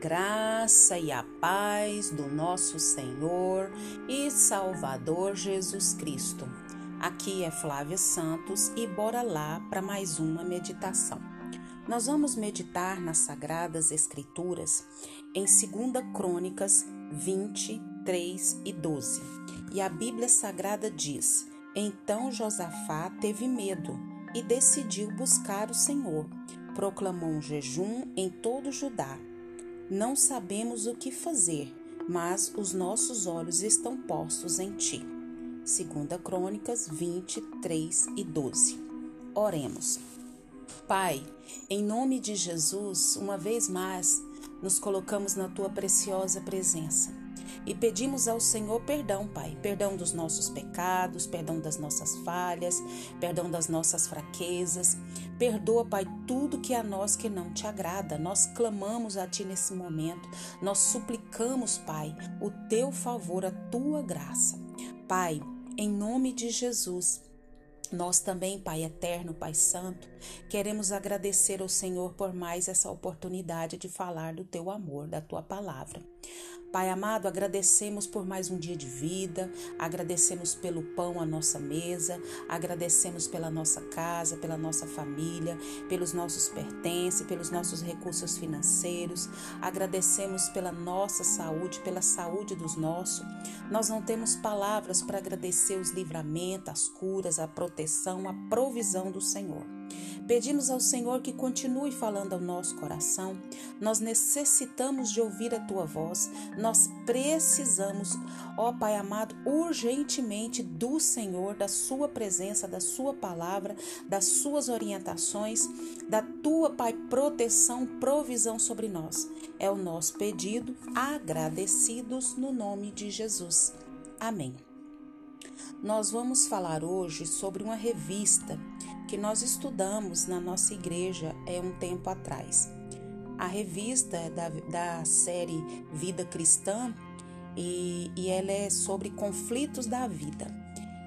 graça e a paz do nosso Senhor e Salvador Jesus Cristo. Aqui é Flávia Santos e bora lá para mais uma meditação. Nós vamos meditar nas Sagradas Escrituras em 2 Crônicas 20, 3 e 12. E a Bíblia Sagrada diz: Então Josafá teve medo e decidiu buscar o Senhor. Proclamou um jejum em todo Judá não sabemos o que fazer, mas os nossos olhos estão postos em ti. 2 Crônicas 23 e 12. Oremos. Pai, em nome de Jesus, uma vez mais, nos colocamos na tua preciosa presença e pedimos ao Senhor perdão, Pai, perdão dos nossos pecados, perdão das nossas falhas, perdão das nossas fraquezas. Perdoa, Pai, tudo que a nós que não te agrada. Nós clamamos a Ti nesse momento, nós suplicamos, Pai, o Teu favor, a Tua graça. Pai, em nome de Jesus, nós também, Pai eterno, Pai santo, queremos agradecer ao Senhor por mais essa oportunidade de falar do teu amor, da tua palavra. Pai amado, agradecemos por mais um dia de vida, agradecemos pelo pão à nossa mesa, agradecemos pela nossa casa, pela nossa família, pelos nossos pertences, pelos nossos recursos financeiros, agradecemos pela nossa saúde, pela saúde dos nossos. Nós não temos palavras para agradecer os livramentos, as curas, a proteção, a provisão do Senhor. Pedimos ao Senhor que continue falando ao nosso coração. Nós necessitamos de ouvir a tua voz. Nós precisamos, ó Pai amado, urgentemente do Senhor, da sua presença, da sua palavra, das suas orientações, da tua, Pai, proteção, provisão sobre nós. É o nosso pedido, agradecidos no nome de Jesus. Amém. Nós vamos falar hoje sobre uma revista que nós estudamos na nossa igreja é um tempo atrás. A revista é da, da série Vida Cristã e, e ela é sobre conflitos da vida.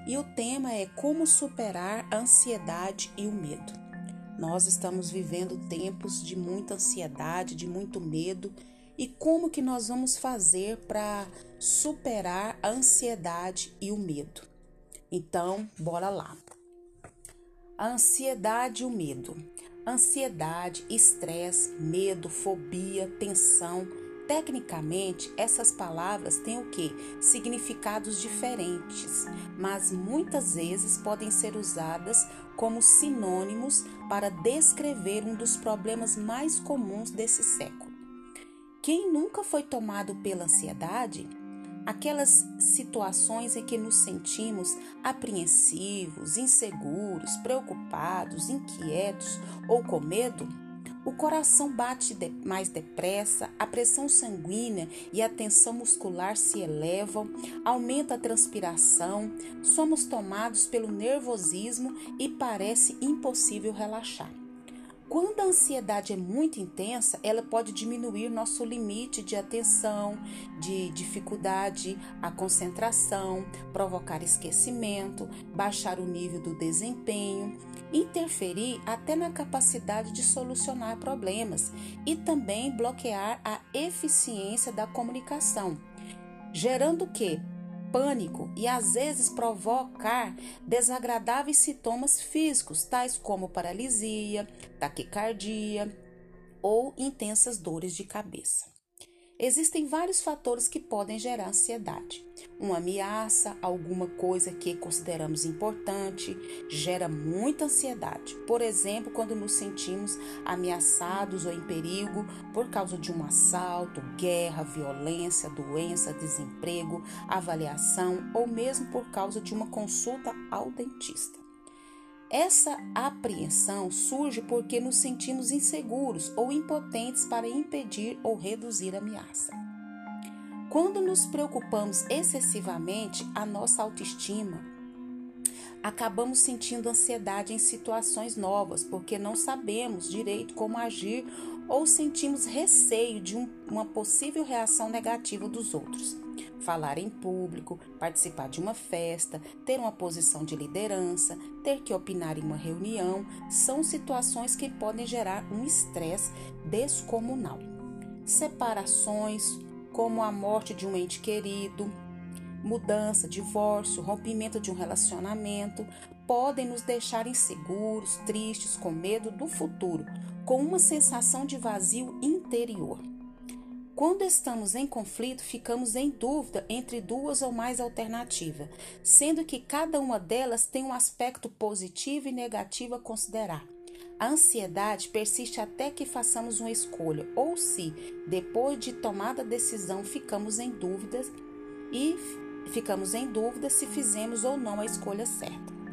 E o tema é como superar a ansiedade e o medo. Nós estamos vivendo tempos de muita ansiedade, de muito medo, e como que nós vamos fazer para superar a ansiedade e o medo? Então, bora lá. A ansiedade e o medo. Ansiedade, estresse, medo, fobia, tensão. Tecnicamente, essas palavras têm o que? Significados diferentes, mas muitas vezes podem ser usadas como sinônimos para descrever um dos problemas mais comuns desse século. Quem nunca foi tomado pela ansiedade aquelas situações em que nos sentimos apreensivos, inseguros, preocupados, inquietos ou com medo, o coração bate mais depressa, a pressão sanguínea e a tensão muscular se elevam, aumenta a transpiração, somos tomados pelo nervosismo e parece impossível relaxar. Quando a ansiedade é muito intensa, ela pode diminuir nosso limite de atenção, de dificuldade à concentração, provocar esquecimento, baixar o nível do desempenho, interferir até na capacidade de solucionar problemas e também bloquear a eficiência da comunicação, gerando o que? Pânico e às vezes provocar desagradáveis sintomas físicos, tais como paralisia, taquicardia ou intensas dores de cabeça. Existem vários fatores que podem gerar ansiedade. Uma ameaça, alguma coisa que consideramos importante, gera muita ansiedade. Por exemplo, quando nos sentimos ameaçados ou em perigo por causa de um assalto, guerra, violência, doença, desemprego, avaliação ou mesmo por causa de uma consulta ao dentista. Essa apreensão surge porque nos sentimos inseguros ou impotentes para impedir ou reduzir a ameaça. Quando nos preocupamos excessivamente, a nossa autoestima acabamos sentindo ansiedade em situações novas, porque não sabemos direito como agir ou sentimos receio de um, uma possível reação negativa dos outros. Falar em público, participar de uma festa, ter uma posição de liderança, ter que opinar em uma reunião, são situações que podem gerar um estresse descomunal. separações, como a morte de um ente querido, mudança, divórcio, rompimento de um relacionamento, podem nos deixar inseguros, tristes, com medo do futuro, com uma sensação de vazio interior. Quando estamos em conflito, ficamos em dúvida entre duas ou mais alternativas, sendo que cada uma delas tem um aspecto positivo e negativo a considerar. A ansiedade persiste até que façamos uma escolha, ou se, depois de tomada a decisão, ficamos em dúvidas e ficamos em dúvida se fizemos ou não a escolha certa.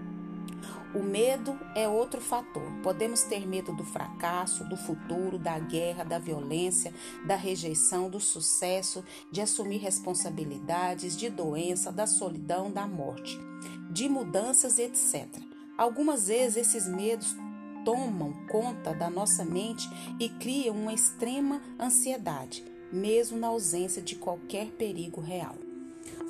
O medo é outro fator. Podemos ter medo do fracasso, do futuro, da guerra, da violência, da rejeição, do sucesso, de assumir responsabilidades, de doença, da solidão, da morte, de mudanças, etc. Algumas vezes esses medos tomam conta da nossa mente e criam uma extrema ansiedade, mesmo na ausência de qualquer perigo real.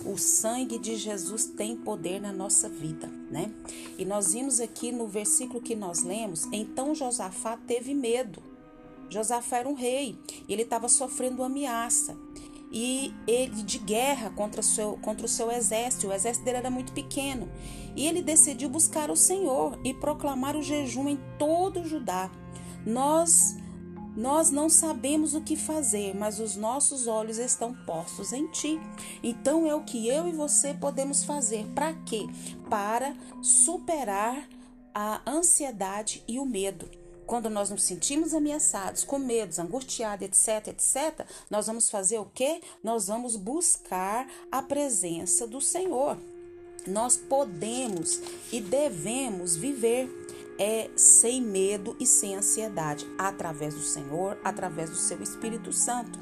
O sangue de Jesus tem poder na nossa vida, né? E nós vimos aqui no versículo que nós lemos, então Josafá teve medo. Josafá era um rei ele estava sofrendo ameaça e ele de guerra contra o, seu, contra o seu exército. O exército dele era muito pequeno. E ele decidiu buscar o Senhor e proclamar o jejum em todo o Judá. Nós nós não sabemos o que fazer, mas os nossos olhos estão postos em ti. Então é o que eu e você podemos fazer. Para quê? Para superar a ansiedade e o medo. Quando nós nos sentimos ameaçados, com medos, angustiados, etc, etc, nós vamos fazer o quê? Nós vamos buscar a presença do Senhor. Nós podemos e devemos viver é sem medo e sem ansiedade, através do Senhor, através do seu Espírito Santo.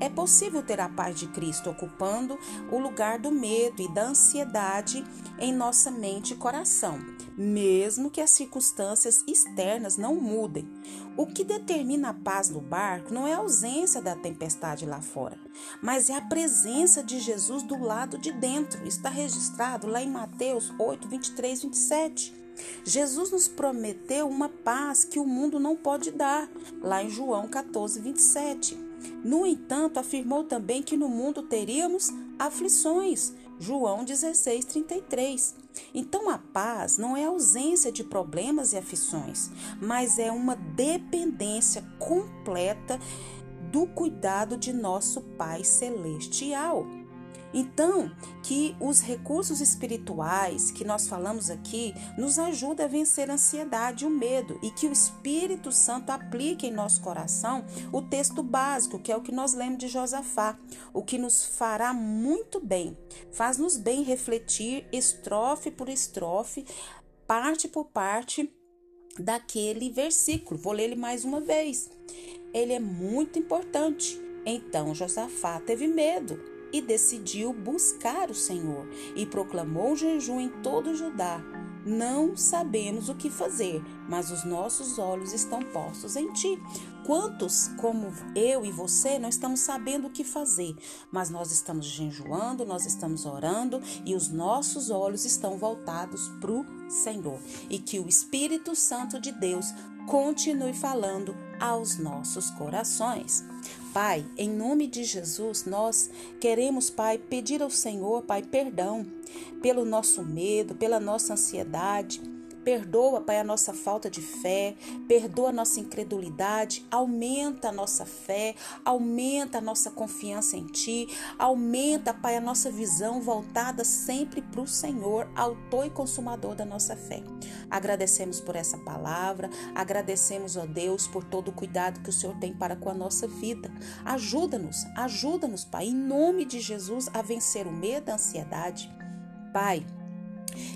É possível ter a paz de Cristo ocupando o lugar do medo e da ansiedade em nossa mente e coração, mesmo que as circunstâncias externas não mudem. O que determina a paz no barco não é a ausência da tempestade lá fora, mas é a presença de Jesus do lado de dentro. Está registrado lá em Mateus 8, 23, 27. Jesus nos prometeu uma paz que o mundo não pode dar, lá em João 14, 27. No entanto, afirmou também que no mundo teríamos aflições, João 16, 33. Então, a paz não é ausência de problemas e aflições, mas é uma dependência completa do cuidado de nosso Pai Celestial. Então, que os recursos espirituais que nós falamos aqui nos ajudem a vencer a ansiedade e o medo e que o Espírito Santo aplique em nosso coração o texto básico, que é o que nós lemos de Josafá, o que nos fará muito bem. Faz-nos bem refletir estrofe por estrofe, parte por parte daquele versículo. Vou ler ele mais uma vez. Ele é muito importante. Então Josafá teve medo e decidiu buscar o Senhor e proclamou jejum em todo Judá. Não sabemos o que fazer, mas os nossos olhos estão postos em ti. Quantos, como eu e você, não estamos sabendo o que fazer, mas nós estamos jejuando, nós estamos orando e os nossos olhos estão voltados para o Senhor. E que o Espírito Santo de Deus continue falando aos nossos corações. Pai, em nome de Jesus, nós queremos, Pai, pedir ao Senhor, Pai, perdão pelo nosso medo, pela nossa ansiedade Perdoa, Pai, a nossa falta de fé, perdoa a nossa incredulidade, aumenta a nossa fé, aumenta a nossa confiança em Ti, aumenta, Pai, a nossa visão voltada sempre para o Senhor, autor e consumador da nossa fé. Agradecemos por essa palavra, agradecemos, ó Deus, por todo o cuidado que o Senhor tem para com a nossa vida. Ajuda-nos, ajuda-nos, Pai, em nome de Jesus, a vencer o medo, a ansiedade. Pai,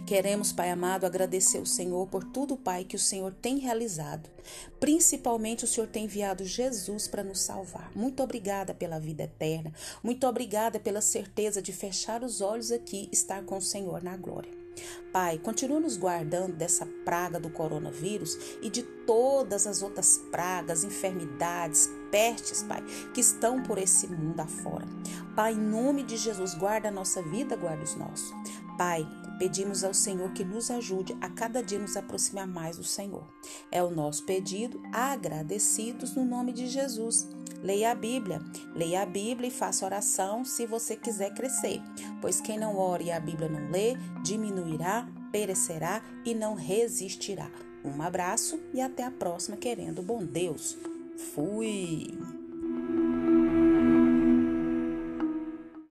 Queremos, Pai amado, agradecer o Senhor por tudo, Pai, que o Senhor tem realizado. Principalmente o Senhor tem enviado Jesus para nos salvar. Muito obrigada pela vida eterna. Muito obrigada pela certeza de fechar os olhos aqui e estar com o Senhor na glória. Pai, continua nos guardando dessa praga do coronavírus e de todas as outras pragas, enfermidades, pestes, Pai, que estão por esse mundo afora. Pai, em nome de Jesus, guarda a nossa vida, guarda os nossos. Pai, pedimos ao Senhor que nos ajude a cada dia nos aproximar mais do Senhor. É o nosso pedido, agradecidos no nome de Jesus. Leia a Bíblia, leia a Bíblia e faça oração se você quiser crescer, pois quem não ora e a Bíblia não lê, diminuirá, perecerá e não resistirá. Um abraço e até a próxima, querendo bom Deus. Fui!